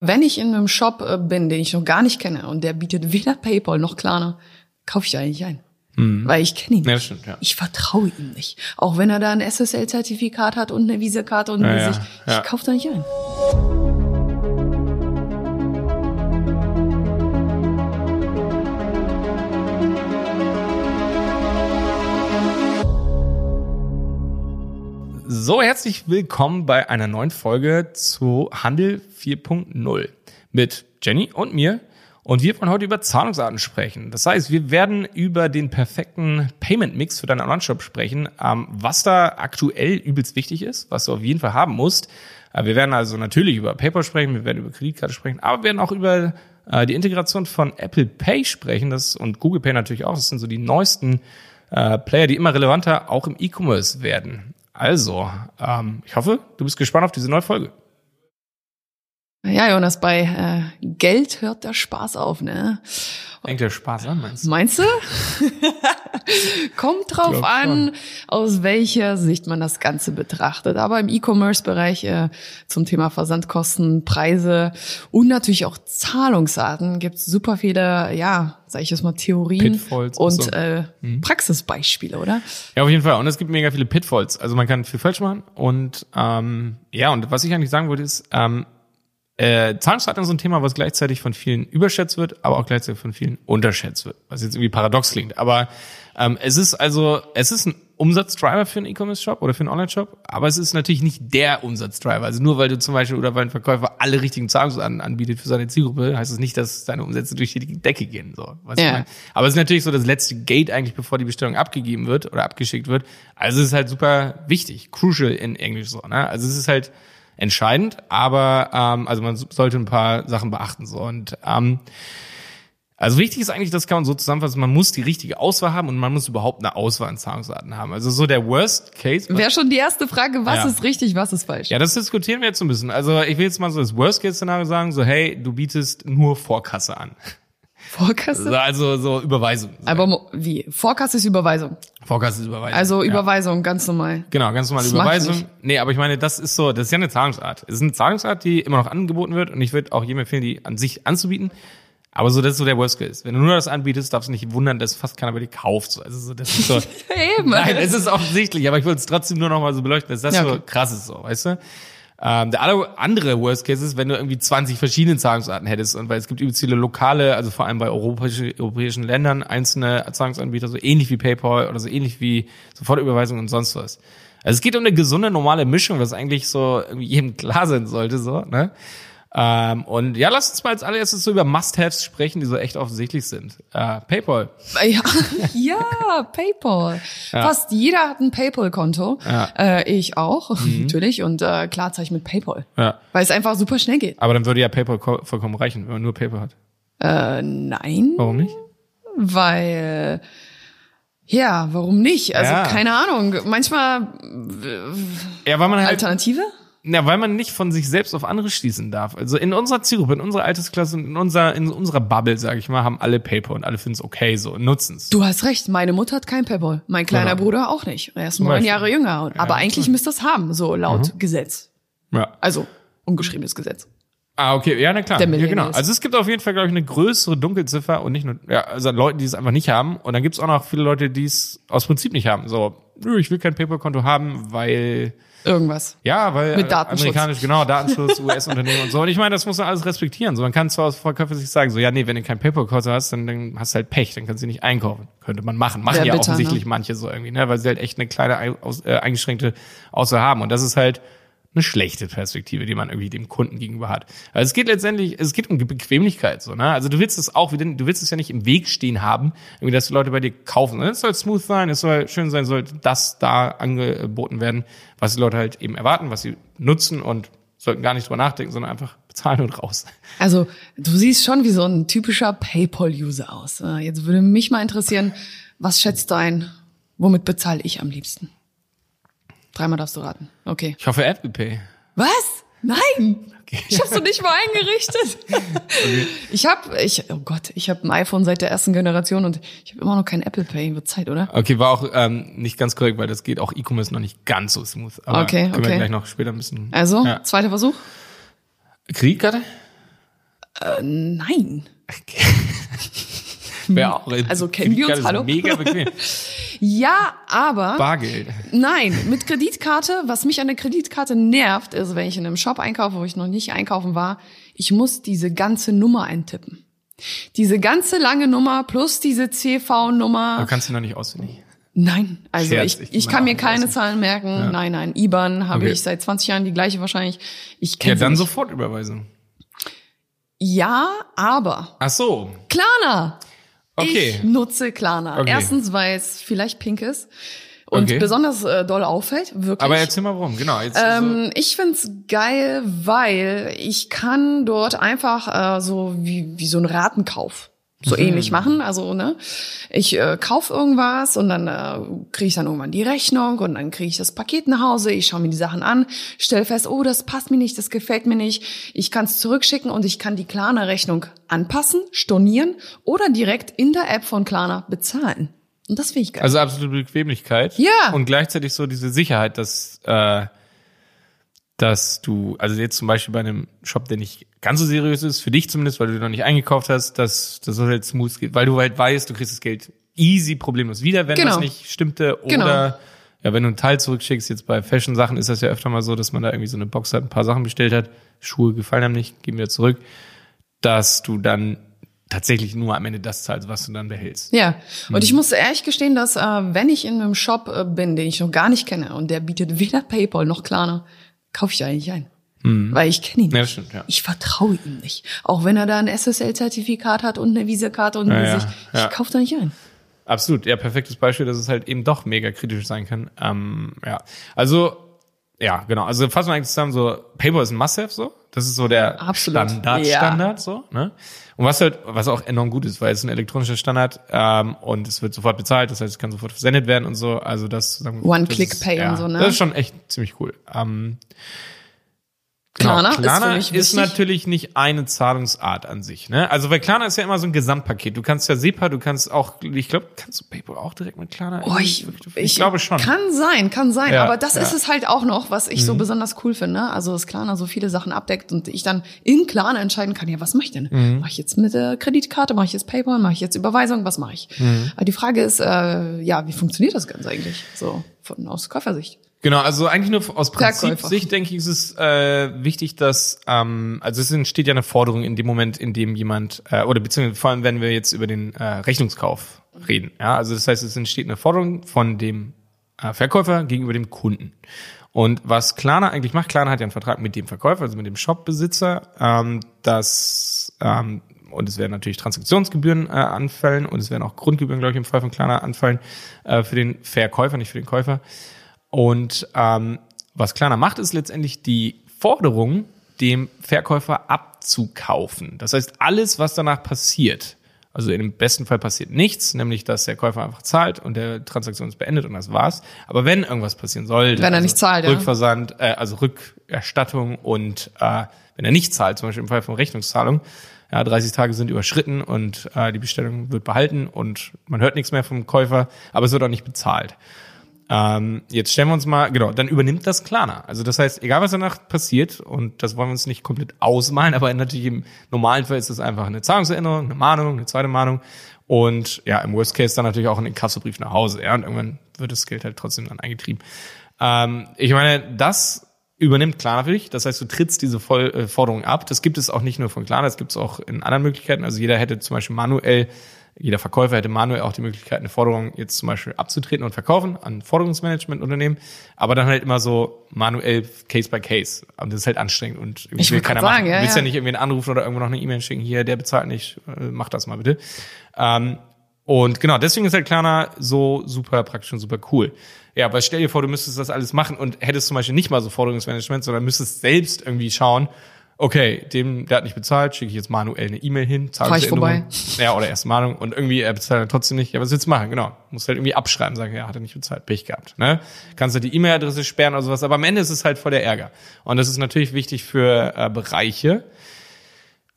Wenn ich in einem Shop äh, bin, den ich noch gar nicht kenne und der bietet weder PayPal noch Klarna, kaufe ich da eigentlich ein. Mhm. Weil ich kenne ihn nicht. Ja, stimmt, ja. Ich vertraue ihm nicht. Auch wenn er da ein SSL-Zertifikat hat und eine Visakarte und Ja, ja, ja. Ich kaufe da nicht ein. So, herzlich willkommen bei einer neuen Folge zu Handel 4.0 mit Jenny und mir. Und wir wollen heute über Zahlungsarten sprechen. Das heißt, wir werden über den perfekten Payment-Mix für deinen Online-Shop sprechen, ähm, was da aktuell übelst wichtig ist, was du auf jeden Fall haben musst. Äh, wir werden also natürlich über PayPal sprechen, wir werden über Kreditkarte sprechen, aber wir werden auch über äh, die Integration von Apple Pay sprechen das, und Google Pay natürlich auch. Das sind so die neuesten äh, Player, die immer relevanter auch im E-Commerce werden. Also, ähm, ich hoffe, du bist gespannt auf diese neue Folge. Ja, Jonas, bei äh, Geld hört der Spaß auf, ne? Fängt der Spaß an, meinst du? Meinst du? Kommt drauf Glaub an, aus welcher Sicht man das Ganze betrachtet. Aber im E-Commerce-Bereich äh, zum Thema Versandkosten, Preise und natürlich auch Zahlungsarten gibt es super viele, ja, sag ich jetzt mal, Theorien Pitfalls, und so. äh, Praxisbeispiele, oder? Ja, auf jeden Fall. Und es gibt mega viele Pitfalls. Also man kann viel falsch machen. Und ähm, ja, und was ich eigentlich sagen wollte ist, ähm, äh, Zahlungsarten ist so ein Thema, was gleichzeitig von vielen überschätzt wird, aber auch gleichzeitig von vielen unterschätzt wird. Was jetzt irgendwie paradox klingt. Aber ähm, es ist also, es ist ein Umsatzdriver für einen E-Commerce-Shop oder für einen Online-Shop, aber es ist natürlich nicht der Umsatzdriver. Also nur weil du zum Beispiel oder weil ein Verkäufer alle richtigen Zahlungsarten anbietet für seine Zielgruppe, heißt es nicht, dass seine Umsätze durch die Decke gehen. So, Ja. Aber es ist natürlich so das letzte Gate eigentlich, bevor die Bestellung abgegeben wird oder abgeschickt wird. Also es ist halt super wichtig, crucial in Englisch so. Ne? Also es ist halt entscheidend, aber ähm, also man sollte ein paar Sachen beachten so und ähm, also wichtig ist eigentlich, das kann man so zusammenfassen, man muss die richtige Auswahl haben und man muss überhaupt eine Auswahl an Zahlungsarten haben. Also so der Worst Case. Wäre schon die erste Frage, was Ja. ist richtig, was ist falsch? Ja, das diskutieren wir jetzt so ein bisschen. Also ich will jetzt mal so das Worst Case Szenario sagen, so hey, du bietest nur Vorkasse an. Vorkasse? So, Also so Überweisung. Aber wie? Vorkasse ist Überweisung. Vorkasse ist Überweisung. Also ja. Überweisung, ganz normal. Genau, ganz normale Das Überweisung. Nee, aber ich meine, das ist so, das ist ja eine Zahlungsart. Es ist eine Zahlungsart, die immer noch angeboten wird und ich würde auch jedem empfehlen, die an sich anzubieten. Aber so, das ist so der Worst Case. Wenn du nur das anbietest, darfst du nicht wundern, dass fast keiner bei dir kauft. So, Also so, das ist so, Eben. nein, es ist offensichtlich, aber ich wollte es trotzdem nur noch mal so beleuchten, dass das Ja, so okay. krass ist, so, weißt du? Ähm, der andere Worst Case ist, wenn du irgendwie 20 verschiedene Zahlungsarten hättest und weil es gibt übelst viele lokale, also vor allem bei europäische, europäischen Ländern, einzelne Zahlungsanbieter, so ähnlich wie PayPal oder so ähnlich wie Sofortüberweisung und sonst was. Also es geht um eine gesunde, normale Mischung, was eigentlich so irgendwie jedem klar sein sollte, so, ne? Ähm, und ja, lass uns mal als allererstes so über Must-Haves sprechen, die so echt offensichtlich sind. Äh, PayPal. Ja, ja PayPal. Fast jeder hat ein PayPal-Konto. Ja. Mhm. Äh, ich auch, natürlich. Und äh, klar zahle ich mit PayPal. Ja. Weil es einfach super schnell geht. Aber dann würde ja PayPal ko- vollkommen reichen, wenn man nur PayPal hat. Äh, nein, Warum nicht? weil... Ja, warum nicht? Also Ja. keine Ahnung. Manchmal Ja, weil man halt, Alternative? Ja, weil man nicht von sich selbst auf andere schließen darf. Also in unserer Zielgruppe, in unserer Altersklasse, in unserer, in unserer Bubble, sage ich mal, haben alle PayPal und alle finden es okay so und nutzen es. Du hast recht, meine Mutter hat kein PayPal. Mein kleiner Genau. Bruder auch nicht. Er ist neun. Jahre jünger. Aber eigentlich müsste es haben, so laut Gesetz. Ja. Also ungeschriebenes Gesetz. Ah, okay, ja, na klar. Der ja, genau. Also es gibt auf jeden Fall, glaube ich, eine größere Dunkelziffer und nicht nur, ja, also an Leuten, die es einfach nicht haben. Und dann gibt es auch noch viele Leute, die es aus Prinzip nicht haben. So, nö, ich will kein PayPal-Konto haben, weil Irgendwas. Ja, weil Mit Datenschutz. amerikanisch, genau, Datenschutz, US-Unternehmen und so. Und ich meine, das muss man alles respektieren. So, man kann zwar als Verkäufer sich sagen, so, ja, nee, wenn du kein PayPal-Konto hast, dann, dann hast du halt Pech, dann kannst du nicht einkaufen. Könnte man machen. Machen Wär ja bitter, offensichtlich ne? manche so irgendwie, ne, weil sie halt echt eine kleine, ei- aus, äh, eingeschränkte Auswahl haben. Und das ist halt eine schlechte Perspektive, die man irgendwie dem Kunden gegenüber hat. Also es geht letztendlich, es geht um Bequemlichkeit, so, ne? Also du willst es auch, du willst es ja nicht im Weg stehen haben, irgendwie, dass die Leute bei dir kaufen. Es soll smooth sein, es soll schön sein, soll das da angeboten werden, was die Leute halt eben erwarten, was sie nutzen und sollten gar nicht drüber nachdenken, sondern einfach bezahlen und raus. Also, du siehst schon wie so ein typischer PayPal-User aus. Äh, Jetzt würde mich mal interessieren, was schätzt du ein? Womit bezahle ich am liebsten? Dreimal darfst du raten. Okay. Ich hoffe Apple Pay. Was? Nein! Ich hab's doch nicht mal eingerichtet. Ich hab, ich, oh Gott, ich habe ein iPhone seit der ersten Generation und ich habe immer noch kein Apple Pay. Wird Zeit, oder? Okay, war auch ähm, nicht ganz korrekt, weil das geht auch E-Commerce noch nicht ganz so smooth. Aber Okay, können wir okay. gleich noch später ein bisschen. Also, Ja. zweiter Versuch. Kreditkarte? Äh, nein. Wäre auch Also kennen wir uns, hallo? Mega bequem. Ja, aber Bargeld. nein, mit Kreditkarte, was mich an der Kreditkarte nervt, ist, wenn ich in einem Shop einkaufe, wo ich noch nicht einkaufen war, ich muss diese ganze Nummer eintippen. Diese ganze lange Nummer plus diese CV-Nummer. Du kannst du noch nicht auswendig. Nein, also Scherz, ich, ich ich kann mir keine außen. Zahlen merken. Nein, nein, IBAN habe Okay. ich seit 20 Jahren die gleiche wahrscheinlich. Ich Ja, kenne dann sie nicht. Sofortüberweisung. Ja, aber Ach so. Klarna. Okay. Ich nutze Klarna. Okay. Erstens, weil es vielleicht pink ist und Okay. besonders äh, doll auffällt, wirklich. Aber erzähl mal warum. Genau. Jetzt Ähm, ich find's geil, weil ich kann dort einfach äh, so wie, wie so ein Ratenkauf so Mhm. ähnlich machen. Also, ne, ich äh, kauf irgendwas und dann äh, kriege ich dann irgendwann die Rechnung und dann kriege ich das Paket nach Hause, ich schaue mir die Sachen an, stelle fest, oh, das passt mir nicht, das gefällt mir nicht. Ich kann es zurückschicken und ich kann die Klarna-Rechnung anpassen, stornieren oder direkt in der App von Klarna bezahlen. Und das finde ich geil. Also absolute Bequemlichkeit. Ja. Und gleichzeitig so diese Sicherheit, dass, äh, dass du, also jetzt zum Beispiel bei einem Shop, der nicht ganz so seriös ist, für dich zumindest, weil du noch nicht eingekauft hast, dass, dass das halt smooth geht, weil du halt weißt, du kriegst das Geld easy, problemlos wieder, wenn Genau. das nicht stimmte. Genau. Oder ja, wenn du einen Teil zurückschickst, jetzt bei Fashion-Sachen ist das ja öfter mal so, dass man da irgendwie so eine Box hat, ein paar Sachen bestellt hat, Schuhe gefallen einem nicht, gehen wieder zurück, dass du dann tatsächlich nur am Ende das zahlst, was du dann behältst. Ja, und Mhm. ich muss ehrlich gestehen, dass äh, wenn ich in einem Shop äh, bin, den ich noch gar nicht kenne und der bietet weder PayPal noch Klarna, kaufe ich eigentlich ein. Weil ich kenne ihn Mhm. Ja, nicht. das stimmt, ja. Ich vertraue ihm nicht. Auch wenn er da ein SSL-Zertifikat hat und eine Visakarte und Ja, ja, Gesicht. Ich ja. kaufe da nicht ein. Absolut, ja, perfektes Beispiel, dass es halt eben doch mega kritisch sein kann. Ähm, ja, also, ja, genau. Also fassen wir eigentlich zusammen, so, PayPal ist ein Must-Have, so. Das ist so der Absolut. Standard, Ja. Standard, so, ne? Und was halt, was auch enorm gut ist, weil es ist ein elektronischer Standard, ähm, und es wird sofort bezahlt, das heißt, es kann sofort versendet werden und so. Also das, zusammen- One-Click-Pay ist- und so, ne? Das ist schon echt ziemlich cool. Ähm, Klarna ist für Klarna mich ist, wichtig. natürlich nicht eine Zahlungsart an sich. Ne? Also weil Klarna ist ja immer so ein Gesamtpaket. Du kannst ja SEPA, du kannst auch, ich glaube, kannst du PayPal auch direkt mit Klarna? Oh, ich, ich glaube schon. Kann sein, kann sein. Ja, aber das ja. Mhm. ist es halt auch noch, was ich so besonders cool finde. Also, dass Klarna so viele Sachen abdeckt und ich dann in Klarna entscheiden kann, ja, was mache ich denn? Mhm. Mache ich jetzt mit der Kreditkarte, mache ich jetzt PayPal, mache ich jetzt Überweisung, was mache ich? Mhm. Aber die Frage ist, äh, ja, wie funktioniert das Ganze eigentlich? So, von aus Käufersicht. Genau, also eigentlich nur aus. Prinzipsicht denke ich, ist es äh, wichtig, dass ähm, also es entsteht ja eine Forderung in dem Moment, in dem jemand äh, oder beziehungsweise vor allem, wenn wir jetzt über den äh, Rechnungskauf reden. Ja, also das heißt, es entsteht eine Forderung von dem äh, Verkäufer gegenüber dem Kunden. Und was Klarna eigentlich macht, Klarna hat ja einen Vertrag mit dem Verkäufer, also mit dem Shopbesitzer, ähm, dass ähm, und es werden natürlich Transaktionsgebühren äh, anfallen und es werden auch Grundgebühren, glaube ich, im Fall von Klarna anfallen äh, für den Verkäufer, nicht für den Käufer. Und ähm, was Klarna macht, ist letztendlich die Forderung, dem Verkäufer abzukaufen. Das heißt, alles, was danach passiert, also im besten Fall passiert nichts, nämlich dass der Käufer einfach zahlt und der Transaktion ist beendet und das war's. Aber wenn irgendwas passieren sollte, Wenn er also nicht zahlt, ja. Rückversand, äh, also Rückerstattung und äh, wenn er nicht zahlt, zum Beispiel im Fall von Rechnungszahlung, ja, 30 Tage sind überschritten und äh, die Bestellung wird behalten und man hört nichts mehr vom Käufer, aber es wird auch nicht bezahlt. Ähm, jetzt stellen wir uns mal, genau, dann übernimmt das Klarna. Also das heißt, egal was danach passiert, und das wollen wir uns nicht komplett ausmalen, aber natürlich im normalen Fall ist das einfach eine Zahlungserinnerung, eine Mahnung, eine zweite Mahnung und ja, im Worst Case dann natürlich auch ein Inkassobrief nach Hause. Ja, und irgendwann wird das Geld halt trotzdem dann eingetrieben. Ähm, ich meine, das übernimmt Klarna für dich. Das heißt, du trittst diese Voll äh, Forderung ab. Das gibt es auch nicht nur von Klarna, das gibt es auch in anderen Möglichkeiten. Also jeder hätte zum Beispiel manuell, jeder Verkäufer hätte manuell auch die Möglichkeit, eine Forderung jetzt zum Beispiel abzutreten und verkaufen an Forderungsmanagementunternehmen, aber dann halt immer so manuell Case by Case. Und das ist halt anstrengend und irgendwie Ich will keiner grad machen. sagen, ja, du willst ja ja. nicht irgendwie einen anrufen oder irgendwo noch eine E-Mail schicken, hier, der bezahlt nicht, äh, mach das mal bitte. Ähm, und genau, deswegen ist halt Klarna so super praktisch und super cool. Ja, aber stell dir vor, du müsstest das alles machen und hättest zum Beispiel nicht mal so Forderungsmanagement, sondern müsstest selbst irgendwie schauen, okay, dem, der hat nicht bezahlt, schicke ich jetzt manuell eine E-Mail hin, Fahr ich Zahlungserinnerung. Ja, oder erste Mahnung und irgendwie, er bezahlt dann trotzdem nicht. Ja, was willst du machen? Genau. Musst halt irgendwie abschreiben, sagen, ja, hat er nicht bezahlt, Pech gehabt. Ne? Kannst du die E-Mail-Adresse sperren oder sowas, aber am Ende ist es halt voll der Ärger. Und das ist natürlich wichtig für äh, Bereiche,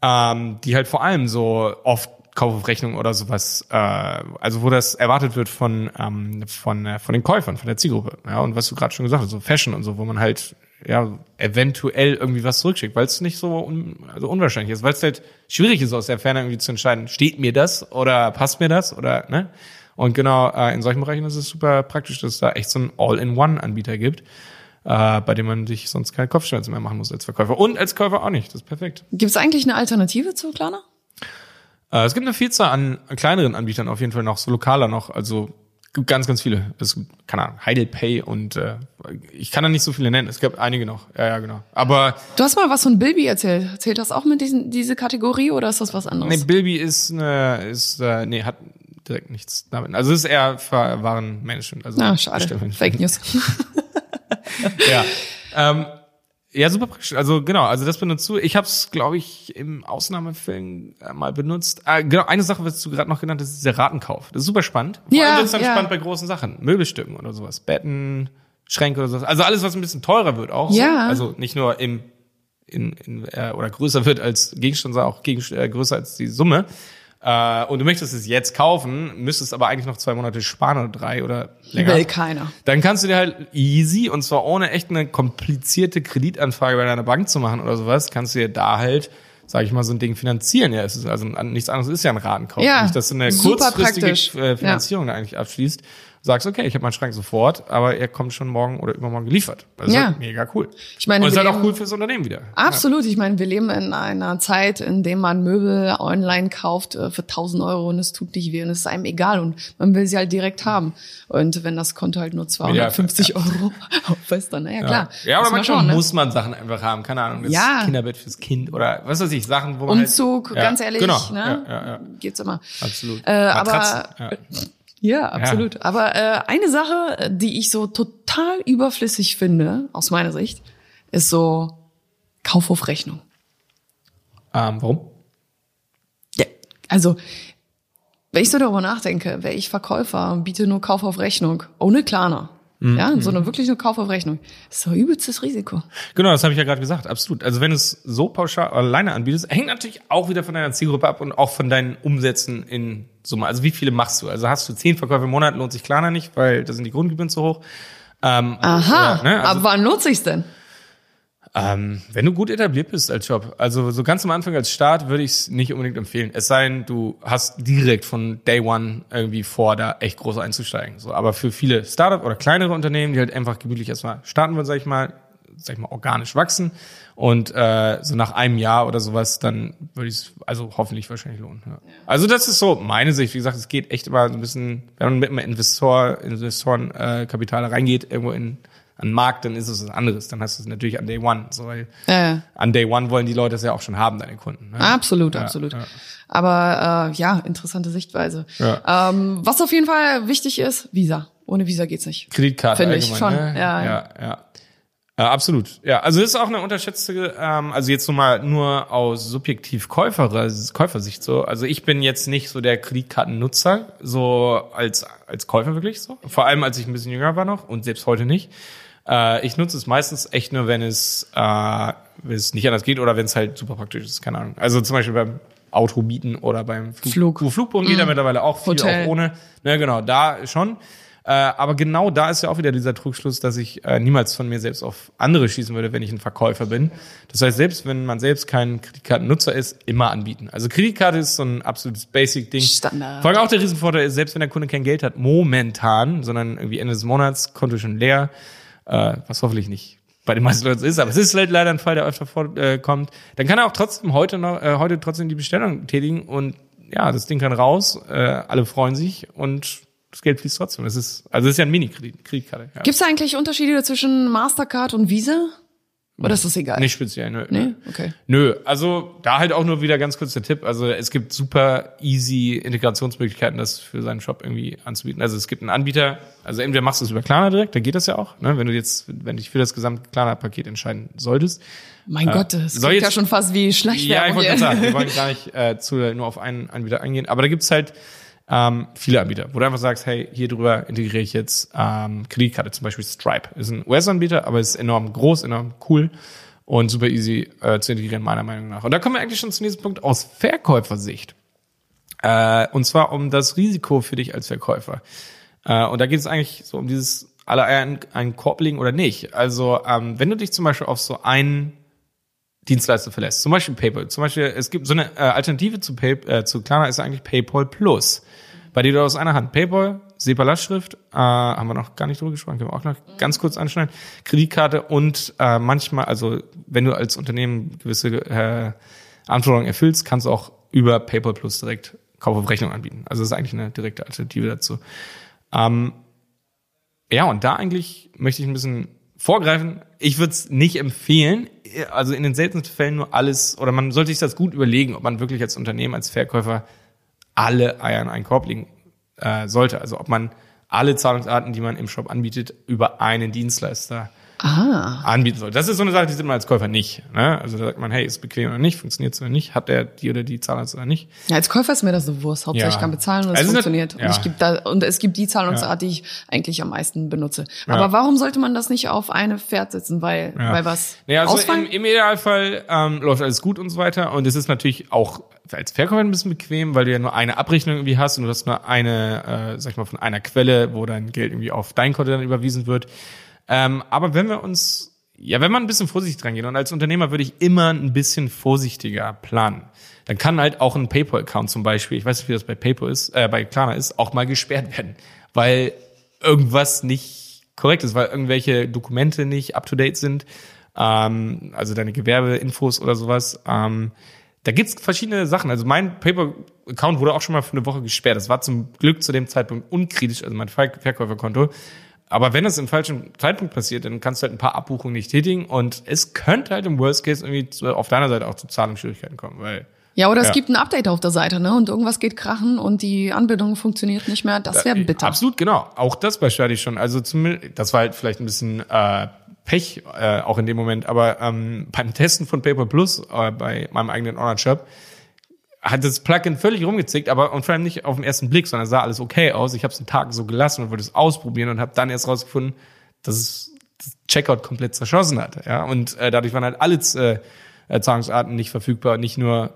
ähm, die halt vor allem so oft Kauf auf Rechnung oder sowas, äh, also wo das erwartet wird von ähm, von äh, von den Käufern, von der Zielgruppe. Ja, und was du gerade schon gesagt hast, so Fashion und so, wo man halt ja, eventuell irgendwie was zurückschickt, weil es nicht so un, also unwahrscheinlich ist, weil es halt schwierig ist, aus der Ferne irgendwie zu entscheiden, steht mir das oder passt mir das oder, ne? Und genau, äh, in solchen Bereichen ist es super praktisch, dass es da echt so einen All-in-One-Anbieter gibt, äh, bei dem man sich sonst keine Kopfschmerzen mehr machen muss als Verkäufer. Und als Käufer auch nicht. Das ist perfekt. Gibt es eigentlich eine Alternative zu Klarna? Äh, es gibt eine Vielzahl an kleineren Anbietern auf jeden Fall noch, so lokaler noch. Also gibt ganz, ganz viele. Es gibt, keine Ahnung, Heidelpay und äh, ich kann da nicht so viele nennen. Es gibt einige noch. Ja, ja, genau. Aber Du hast mal was von Bilby erzählt. Zählt das auch mit diesen, diese Kategorie oder ist das was anderes? nee, Bilby ist eine, ist, äh, nee, hat direkt nichts damit. Also es ist eher für Warenmanagement. Also Ah, schade. Fake News. ja. Ähm, ja, super praktisch. Also genau, also das benutzt du. Ich habe es, glaube ich, im Ausnahmefällen äh, mal benutzt. Äh, genau, eine Sache, was du gerade noch genannt hast, ist der Ratenkauf. Das ist super spannend. Vor Ja, allem wird's dann ja. spannend bei großen Sachen. Möbelstücken oder sowas. Betten, Schränke oder sowas. Also alles, was ein bisschen teurer wird auch. Ja. So. Also nicht nur im in, in, äh, oder größer wird als Gegenstand, sondern auch gegen, äh, größer als die Summe. Äh, und du möchtest es jetzt kaufen, müsstest aber eigentlich noch zwei Monate sparen oder drei oder länger. Will keiner. Dann kannst du dir halt easy und zwar ohne echt eine komplizierte Kreditanfrage bei deiner Bank zu machen oder sowas, kannst du dir da halt, sag ich mal, so ein Ding finanzieren. Ja, es ist also nichts anderes ist ja ein Ratenkauf. Ja, Nicht, dass du eine kurzfristige praktisch. äh, Finanzierung da eigentlich abschließt. Sagst, okay, ich habe meinen Schrank sofort, aber er kommt schon morgen oder übermorgen geliefert. Das ist Ja. halt mega cool. Ich meine, und ist halt auch cool fürs Unternehmen wieder. Absolut. Ich meine, wir leben in einer Zeit, in der man Möbel online kauft äh, für 1000 Euro und es tut nicht weh und es ist einem egal und man will sie halt direkt haben. Und wenn das Konto halt nur 250 Euro aufweist, dann, naja, klar. Ja, aber manchmal schauen, ne? muss man Sachen einfach haben. Keine Ahnung, das Ja. Kinderbett fürs Kind oder was weiß ich, Sachen, wo man Umzug, halt, Ja, ganz ehrlich, genau, ne? Ja, ja, ja, Geht's immer. absolut. Äh, aber- Ja. Ja, absolut. Aber äh, eine Sache, äh, die ich so total überflüssig finde, aus meiner Sicht, ist so Kauf auf Rechnung. Ähm, warum? Ja. Also, wenn ich so darüber nachdenke, wäre ich Verkäufer und biete nur Kauf auf Rechnung, ohne Klarna. Mhm. Ja, sondern wirklich nur Kauf auf Rechnung. Das ist doch übelstes Risiko. Genau, das habe ich ja gerade gesagt, absolut. Also wenn du es so pauschal alleine anbietest, hängt natürlich auch wieder von deiner Zielgruppe ab und auch von deinen Umsätzen in Summe. Also wie viele machst du? Also hast du zehn Verkäufe im Monat, lohnt sich Klarna nicht, weil da sind die Grundgebühren zu hoch. Ähm, Aha, ja, ne? also, aber wann nutze ich's denn? Ähm, wenn du gut etabliert bist als Job, also so ganz am Anfang als Start würde ich es nicht unbedingt empfehlen. Es sei denn, du hast direkt von Day One irgendwie vor, da echt groß einzusteigen. So, aber für viele Startup oder kleinere Unternehmen, die halt einfach gemütlich erstmal starten wollen, sag ich mal, sag ich mal, organisch wachsen und äh, so nach einem Jahr oder sowas, dann würde ich es also hoffentlich wahrscheinlich lohnen. Ja. Also das ist so meine Sicht. Wie gesagt, es geht echt immer so ein bisschen, wenn man mit einem Investor, Investorenkapital äh, Kapital reingeht, irgendwo in an den Markt, dann ist es was anderes. Dann hast du es natürlich an Day One. So, weil ja. an Day One wollen die Leute das ja auch schon haben, deine Kunden. Ne? Absolut, Ja, absolut. ja. Aber äh, ja, interessante Sichtweise. Ja. Ähm, was auf jeden Fall wichtig ist, Visa. Ohne Visa geht's nicht. Kreditkarte Finde ich schon. Ne? Ja, ja, ja. Ja, absolut. Ja, also das ist auch eine unterschätzte, ähm, also jetzt nur mal nur aus subjektiv Käufer, Käufersicht so. Also ich bin jetzt nicht so der Kreditkartennutzer, so als als Käufer wirklich so. Vor allem als ich ein bisschen jünger war noch und selbst heute nicht. Äh, ich nutze es meistens echt nur, wenn es äh, wenn es nicht anders geht oder wenn es halt super praktisch ist, keine Ahnung. Also zum Beispiel beim Auto mieten oder beim Flug. Flug. Wo Flugbuchen geht ja mittlerweile auch viel, Hotel. auch ohne. Ne, genau, da schon. Äh, aber genau da ist ja auch wieder dieser Trugschluss, dass ich äh, niemals von mir selbst auf andere schießen würde, wenn ich ein Verkäufer bin. Das heißt, selbst wenn man selbst kein Kreditkartennutzer ist, immer anbieten. Also Kreditkarte ist so ein absolutes Basic-Ding. Standard. Vor allem auch der Riesenvorteil ist, selbst wenn der Kunde kein Geld hat, momentan, sondern irgendwie Ende des Monats, Konto schon leer, äh, was hoffentlich nicht bei den meisten Leuten ist, aber es ist halt leider ein Fall, der öfter vorkommt, äh, dann kann er auch trotzdem heute noch, äh, heute trotzdem die Bestellung tätigen und ja, das Ding kann raus, äh, alle freuen sich und das Geld fließt trotzdem. Das ist, also das ist ja ein Mini-Kreditkarte. Ja. Gibt's da eigentlich Unterschiede zwischen Mastercard und Visa? Oder ist das egal? Nicht speziell, nö. Nee? Okay. Nö, also da halt auch nur wieder ganz kurz der Tipp. Also es gibt super easy Integrationsmöglichkeiten, das für seinen Shop irgendwie anzubieten. Also es gibt einen Anbieter, also entweder machst du es über Klarna direkt, da geht das ja auch, ne? wenn du jetzt, wenn dich für das gesamte Klarna-Paket entscheiden solltest. Mein Gott, das soll klingt ja schon fast wie Ja, ich Schleichwerbung. wollte gerade sagen, wir wollen gar nicht äh, zu, nur auf einen Anbieter eingehen, aber da gibt's halt ähm, viele Anbieter, wo du einfach sagst, hey, hier drüber integriere ich jetzt ähm, Kreditkarte, zum Beispiel Stripe. Ist ein US-Anbieter, aber ist enorm groß, enorm cool und super easy äh, zu integrieren, meiner Meinung nach. Und da kommen wir eigentlich schon zu diesem Punkt aus Verkäufersicht. Äh, und zwar um das Risiko für dich als Verkäufer. Äh, und da geht es eigentlich so um dieses alle Eier in einen Korb legen oder nicht. Also ähm, wenn du dich zum Beispiel auf so einen Dienstleister verlässt, zum Beispiel PayPal, zum Beispiel es gibt so eine äh, Alternative zu, Pay, äh, zu Klarna ist eigentlich PayPal Plus, bei dir du aus einer Hand PayPal, SEPA-Lastschrift, äh, haben wir noch gar nicht drüber gesprochen, können wir auch noch ganz kurz anschneiden, Kreditkarte und äh, manchmal, also wenn du als Unternehmen gewisse äh, Anforderungen erfüllst, kannst du auch über PayPal Plus direkt Kauf auf Rechnung anbieten. Also das ist eigentlich eine direkte Alternative dazu. Ähm, ja, und da eigentlich möchte ich ein bisschen vorgreifen. Ich würde es nicht empfehlen, also in den seltensten Fällen nur alles, oder man sollte sich das gut überlegen, ob man wirklich als Unternehmen, als Verkäufer alle Eier in einen Korb legen äh, sollte. Also ob man alle Zahlungsarten, die man im Shop anbietet, über einen Dienstleister Ah. anbieten soll. Das ist so eine Sache, die sieht man als Käufer nicht. Ne? Also da sagt man, hey, ist bequem oder nicht, funktioniert es oder nicht, hat der die oder die Zahlungsart oder nicht. Ja, als Käufer ist mir das so Wurst. Hauptsächlich Ja. kann bezahlen und es Also funktioniert. eine- ja. Und, ich gibt da, und es gibt die Zahlungsart, die ich eigentlich am meisten benutze. Ja. Aber warum sollte man das nicht auf eine Pferd setzen? Weil, Ja. weil was? Ja, also im, im Idealfall ähm, läuft alles gut und so weiter. Und es ist natürlich auch als Verkäufer ein bisschen bequem, weil du ja nur eine Abrechnung irgendwie hast und du hast nur eine, äh, sag ich mal, von einer Quelle, wo dein Geld irgendwie auf dein Konto dann überwiesen wird. Ähm, aber wenn wir uns, ja, wenn man ein bisschen vorsichtig dran geht und als Unternehmer würde ich immer ein bisschen vorsichtiger planen. Dann kann halt auch ein PayPal-Account zum Beispiel, ich weiß nicht, wie das bei PayPal ist, äh, bei Klarna ist, auch mal gesperrt werden, weil irgendwas nicht korrekt ist, weil irgendwelche Dokumente nicht up to date sind, ähm, also deine Gewerbeinfos oder sowas. Ähm, da gibt's verschiedene Sachen. Also mein PayPal-Account wurde auch schon mal für eine Woche gesperrt. Das war zum Glück zu dem Zeitpunkt unkritisch, also mein Ver- Verkäuferkonto. Aber wenn es im falschen Zeitpunkt passiert, dann kannst du halt ein paar Abbuchungen nicht tätigen und es könnte halt im Worst Case irgendwie zu, auf deiner Seite auch zu Zahlungsschwierigkeiten kommen, weil Ja, oder es Ja. gibt ein Update auf der Seite, ne? Und irgendwas geht krachen und die Anbindung funktioniert nicht mehr. Das wäre bitter. Absolut, genau. Auch das Beispiel hatte ich schon. Also zumindest, das war halt vielleicht ein bisschen äh, Pech äh, auch in dem Moment, aber ähm, beim Testen von Paper Plus äh, bei meinem eigenen Online-Shop hat das Plugin völlig rumgezickt, aber und vor allem nicht auf den ersten Blick, sondern sah alles okay aus. Ich habe es einen Tag so gelassen und wollte es ausprobieren und habe dann erst rausgefunden, dass es das Checkout komplett zerschossen hat. Ja, und äh, dadurch waren halt alle äh, äh, Zahlungsarten nicht verfügbar, nicht nur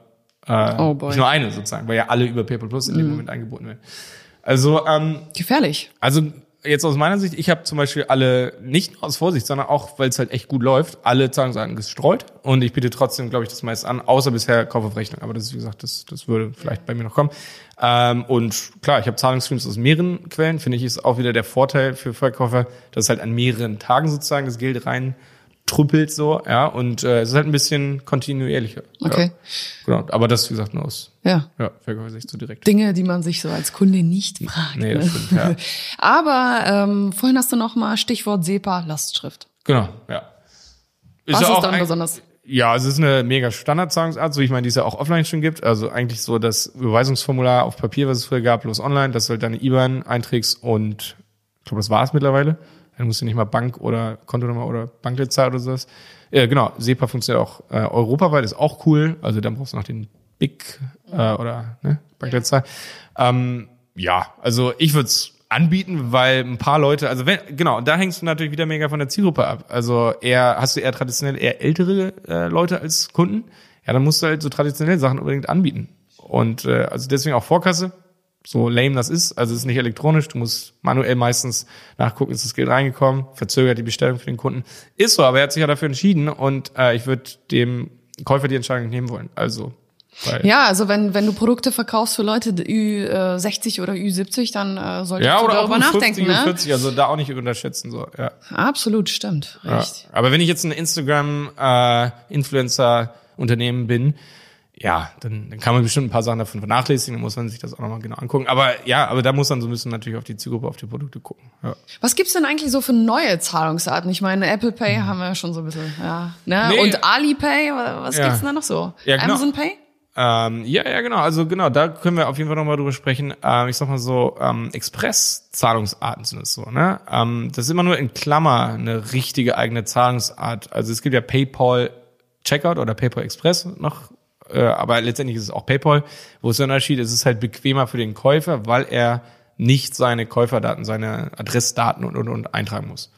äh, Oh nicht nur eine sozusagen, weil ja alle über PayPal Plus in dem Moment angeboten werden. Also ähm, Gefährlich. also jetzt aus meiner Sicht, ich habe zum Beispiel alle, nicht nur aus Vorsicht, sondern auch, weil es halt echt gut läuft, alle Zahlungsarten gestreut. Und ich biete trotzdem, glaube ich, das meiste an, außer bisher Kauf auf Rechnung. Aber das ist, wie gesagt, das, das würde vielleicht bei mir noch kommen. Ähm, und klar, ich habe Zahlungsstreams aus mehreren Quellen. Finde ich, ist auch wieder der Vorteil für Verkäufer, dass halt an mehreren Tagen sozusagen das Geld rein trüppelt so, ja, und äh, es ist halt ein bisschen kontinuierlicher. Okay. Ja, genau. Aber das, wie gesagt, nur aus Ja. ja, Verkäufersicht so direkt. Dinge, die man sich so als Kunde nicht fragt. Nee, das stimmt, ja. Aber ähm, vorhin hast du noch mal Stichwort SEPA Lastschrift. Genau, ja. Was ja ist dann besonders? Ja, es ist eine mega Standardzahlungsart, so ich meine, die es ja auch offline schon gibt. Also eigentlich so das Überweisungsformular auf Papier, was es früher gab, bloß online, dass du halt deine IBAN einträgst und ich glaube, das war es mittlerweile. Dann musst du nicht mal Bank oder Kontonummer oder Bankleitzahl oder sowas. Äh, genau, SEPA funktioniert auch äh, europaweit, ist auch cool. Also dann brauchst du noch den BIC äh, oder ne, Bankleitzahl. Ähm, ja, also ich würde es anbieten, weil ein paar Leute, also wenn, genau, da hängst du natürlich wieder mega von der Zielgruppe ab. Also eher, hast du eher traditionell eher ältere äh, Leute als Kunden, ja, dann musst du halt so traditionelle Sachen unbedingt anbieten. Und äh, also deswegen auch Vorkasse, so lame das ist, also es ist nicht elektronisch, du musst manuell meistens nachgucken, ist das Geld reingekommen, verzögert die Bestellung für den Kunden. Ist so, aber er hat sich ja dafür entschieden und äh, ich würde dem Käufer die Entscheidung nicht nehmen wollen. Also, weil, Ja, also wenn, wenn du Produkte verkaufst für Leute Ü60 oder Ü70, dann äh, solltest ja du oder auch darüber nachdenken. 50 ne? und 40, also da auch nicht unterschätzen, so, ja. Absolut, stimmt. Ja. Aber wenn ich jetzt ein Instagram-Influencer-Unternehmen bin, ja, dann, dann kann man bestimmt ein paar Sachen davon vernachlässigen, dann muss man sich das auch nochmal genau angucken. Aber ja, aber da muss man so ein bisschen natürlich auf die Zielgruppe, auf die Produkte gucken. Ja. Was gibt's denn eigentlich so für neue Zahlungsarten? Ich meine, Apple Pay haben wir schon so ein bisschen, ja. Ne? Nee. Und Alipay, wa- was Ja. gibt's denn da noch so? Ja, genau. Amazon Pay? Ähm, ja, ja, genau. Also genau, da können wir auf jeden Fall nochmal drüber sprechen. Ähm, ich sag mal so, ähm, Express-Zahlungsarten sind es so, ne? Ähm, das ist immer nur in Klammer eine richtige eigene Zahlungsart. Also es gibt ja PayPal Checkout oder PayPal Express noch, äh, aber letztendlich ist es auch PayPal. Wo ist der Unterschied? Es ist halt bequemer für den Käufer, weil er nicht seine Käuferdaten, seine Adressdaten und, und, und eintragen muss.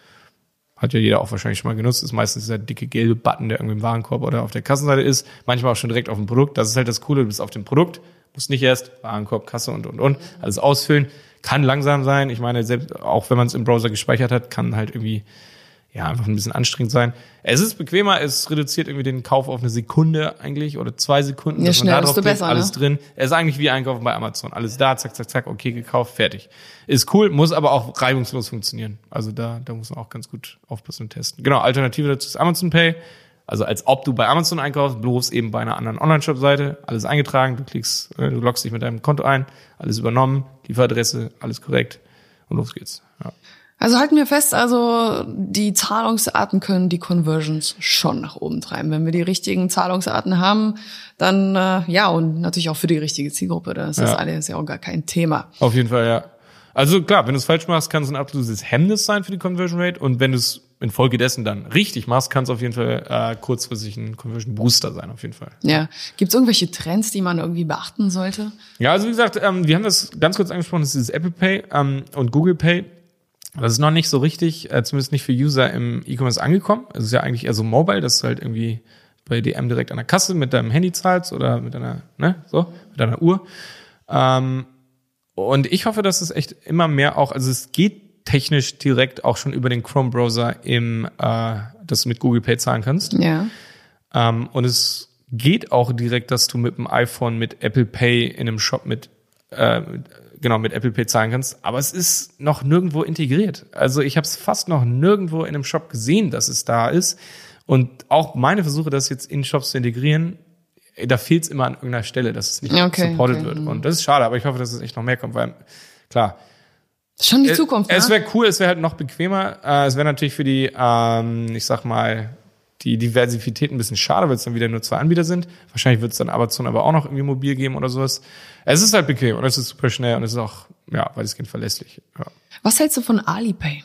Hat ja jeder auch wahrscheinlich schon mal genutzt. Ist meistens dieser dicke gelbe Button, der irgendwie im Warenkorb oder auf der Kassenseite ist. Manchmal auch schon direkt auf dem Produkt. Das ist halt das Coole. Du bist auf dem Produkt Muss nicht erst Warenkorb, Kasse und, und, und, alles ausfüllen. Kann langsam sein. Ich meine, selbst, auch wenn man es im Browser gespeichert hat, kann halt irgendwie ja, einfach ein bisschen anstrengend sein. Es ist bequemer, es reduziert irgendwie den Kauf auf eine Sekunde eigentlich oder zwei Sekunden. Ja, schnell, desto besser, alles ne? drin. Es ist eigentlich wie Einkaufen bei Amazon. Alles da, zack, zack, zack, okay, gekauft, fertig. Ist cool, muss aber auch reibungslos funktionieren. Also da, da muss man auch ganz gut aufpassen und testen. Genau, Alternative dazu ist Amazon Pay. Also als ob du bei Amazon einkaufst, bloß eben bei einer anderen Online-Shop-Seite. Alles eingetragen, du klickst, äh, du loggst dich mit deinem Konto ein, alles übernommen, Lieferadresse, alles korrekt und los geht's. Ja. Also halten wir fest, also die Zahlungsarten können die Conversions schon nach oben treiben. Wenn wir die richtigen Zahlungsarten haben, dann äh, ja und natürlich auch für die richtige Zielgruppe. Das ist ja. alles ja auch gar kein Thema. Auf jeden Fall, ja. Also klar, wenn du es falsch machst, kann es ein absolutes Hemmnis sein für die Conversion Rate. Und wenn du es infolgedessen dann richtig machst, kann es auf jeden Fall äh, kurzfristig ein Conversion Booster sein, auf jeden Fall. Ja. Gibt es irgendwelche Trends, die man irgendwie beachten sollte? Ja, also wie gesagt, ähm, wir haben das ganz kurz angesprochen, das ist Apple Pay ähm, und Google Pay das ist noch nicht so richtig, äh, zumindest nicht für User im E-Commerce angekommen. Es ist ja eigentlich eher so mobile, dass du halt irgendwie bei DM direkt an der Kasse mit deinem Handy zahlst oder mit deiner, ne, so, mit deiner Uhr. Ähm, und ich hoffe, dass es echt immer mehr auch, also es geht technisch direkt auch schon über den Chrome-Browser im, äh, dass du mit Google Pay zahlen kannst. Ja. Ähm, und es geht auch direkt, dass du mit dem iPhone mit Apple Pay in einem Shop mit äh, genau mit Apple Pay zahlen kannst, aber es ist noch nirgendwo integriert. Also ich habe es fast noch nirgendwo in einem Shop gesehen, dass es da ist. Und auch meine Versuche, das jetzt in Shops zu integrieren, da fehlt es immer an irgendeiner Stelle, dass es nicht okay, supported okay. wird. Und das ist schade, aber ich hoffe, dass es echt noch mehr kommt, weil klar. Schon die Zukunft. Es, es wäre cool, es wäre halt noch bequemer. Äh, es wäre natürlich für die, ähm, ich sag mal, die Diversität ein bisschen schade, weil es dann wieder nur zwei Anbieter sind. Wahrscheinlich wird es dann Amazon aber auch noch irgendwie mobil geben oder sowas. Es ist halt bequem und es ist super schnell und es ist auch, ja, weitestgehend verlässlich. Ja. Was hältst du von Alipay?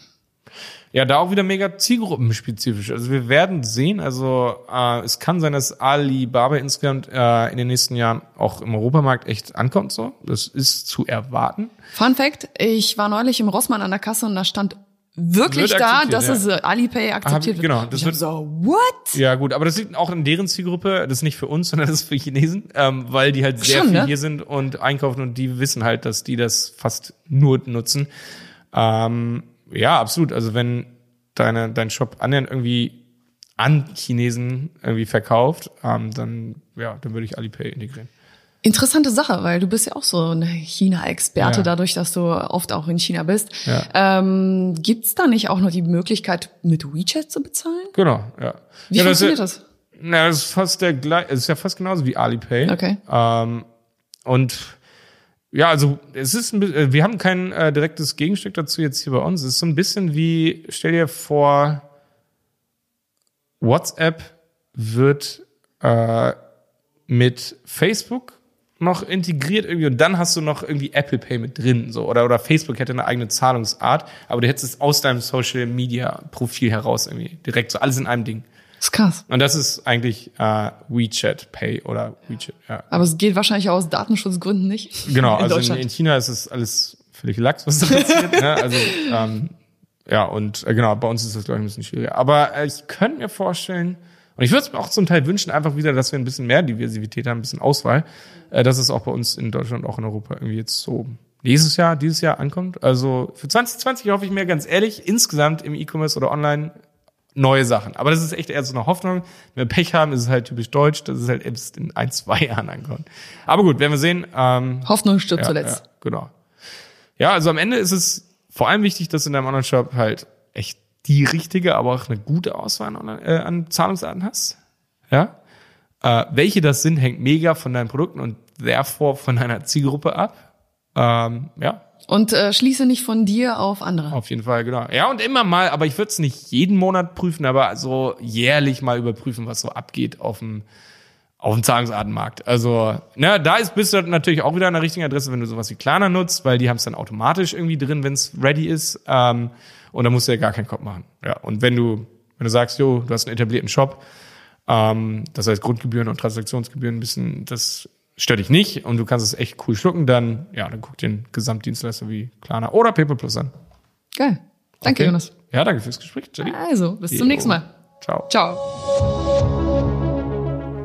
Ja, da auch wieder mega zielgruppenspezifisch. Also wir werden sehen, also äh, es kann sein, dass Alibaba insgesamt äh, in den nächsten Jahren auch im Europamarkt echt ankommt so. Das ist zu erwarten. Fun Fact, ich war neulich im Rossmann an der Kasse und da stand wirklich da, dass ja. es äh, Alipay akzeptiert Hab, genau, das wird so, what? Ja, gut, aber das liegt auch in deren Zielgruppe, das ist nicht für uns, sondern das ist für Chinesen, ähm, weil die halt sehr Schon, viel ne? hier sind und einkaufen und die wissen halt, dass die das fast nur nutzen. Ähm, ja, absolut. Also wenn deine, dein Shop annähernd irgendwie an Chinesen irgendwie verkauft, ähm, dann, ja, dann würde ich Alipay integrieren. Interessante Sache, weil du bist ja auch so ein China-Experte, ja. dadurch, dass du oft auch in China bist. Ja. Ähm, Gibt da nicht auch noch die Möglichkeit, mit WeChat zu bezahlen? Genau, ja. Wie ja, funktioniert das? das? Na, das ist fast der gleich, es ist ja fast genauso wie Alipay. Okay. Ähm, und ja, also es ist ein bisschen, äh, wir haben kein äh, direktes Gegenstück dazu jetzt hier bei uns. Es ist so ein bisschen wie, stell dir vor, WhatsApp wird äh, mit Facebook noch integriert irgendwie und dann hast du noch irgendwie Apple Pay mit drin, so oder oder Facebook hätte eine eigene Zahlungsart, aber du hättest es aus deinem Social Media Profil heraus irgendwie direkt so alles in einem Ding. Das ist krass. Und das ist eigentlich äh, WeChat Pay oder WeChat. Ja. Aber es geht wahrscheinlich aus Datenschutzgründen nicht. Genau, in also in, in, China ist es alles völlig lax, was da passiert. ne? Also ähm, ja und äh, genau, bei uns ist das glaube ich ein bisschen schwieriger. Aber äh, ich könnte mir vorstellen und ich würde es mir auch zum Teil wünschen, einfach wieder, dass wir ein bisschen mehr Diversität haben, ein bisschen Auswahl, äh, dass es auch bei uns in Deutschland, auch in Europa irgendwie jetzt so nächstes Jahr, dieses Jahr ankommt. Also für 2020 hoffe ich mir ganz ehrlich, insgesamt im E-Commerce oder online neue Sachen. Aber das ist echt eher so eine Hoffnung. Wenn wir Pech haben, ist es halt typisch deutsch, dass es halt erst in ein, zwei Jahren ankommt. Aber gut, werden wir sehen. Ähm, Hoffnung stirbt ja, zuletzt. Ja, genau. Ja, also am Ende ist es vor allem wichtig, dass in deinem Online-Shop halt echt die richtige, aber auch eine gute Auswahl an, äh, an Zahlungsarten hast. Ja. Äh, welche das sind, hängt mega von deinen Produkten und therefore von deiner Zielgruppe ab. Ähm, ja. Und äh, schließe nicht von dir auf andere. Auf jeden Fall, genau. Ja, und immer mal, aber ich würde es nicht jeden Monat prüfen, aber so jährlich mal überprüfen, was so abgeht auf dem auf dem Zahlungsartenmarkt. Also, ne, da ist, bist du natürlich auch wieder an der richtigen Adresse, wenn du sowas wie Klarna nutzt, weil die haben es dann automatisch irgendwie drin, wenn es ready ist. Ähm, und dann musst du ja gar keinen Kopf machen. Ja, und wenn du, wenn du sagst, jo, du hast einen etablierten Shop, ähm, das heißt Grundgebühren und Transaktionsgebühren ein bisschen, das stört dich nicht und du kannst es echt cool schlucken, dann, ja, dann guck den Gesamtdienstleister wie Klarna oder PayPal Plus an. Geil. Danke, okay. Jonas. Ja, danke fürs Gespräch, Jenny. Also, bis zum nächsten Mal. Ciao. Ciao.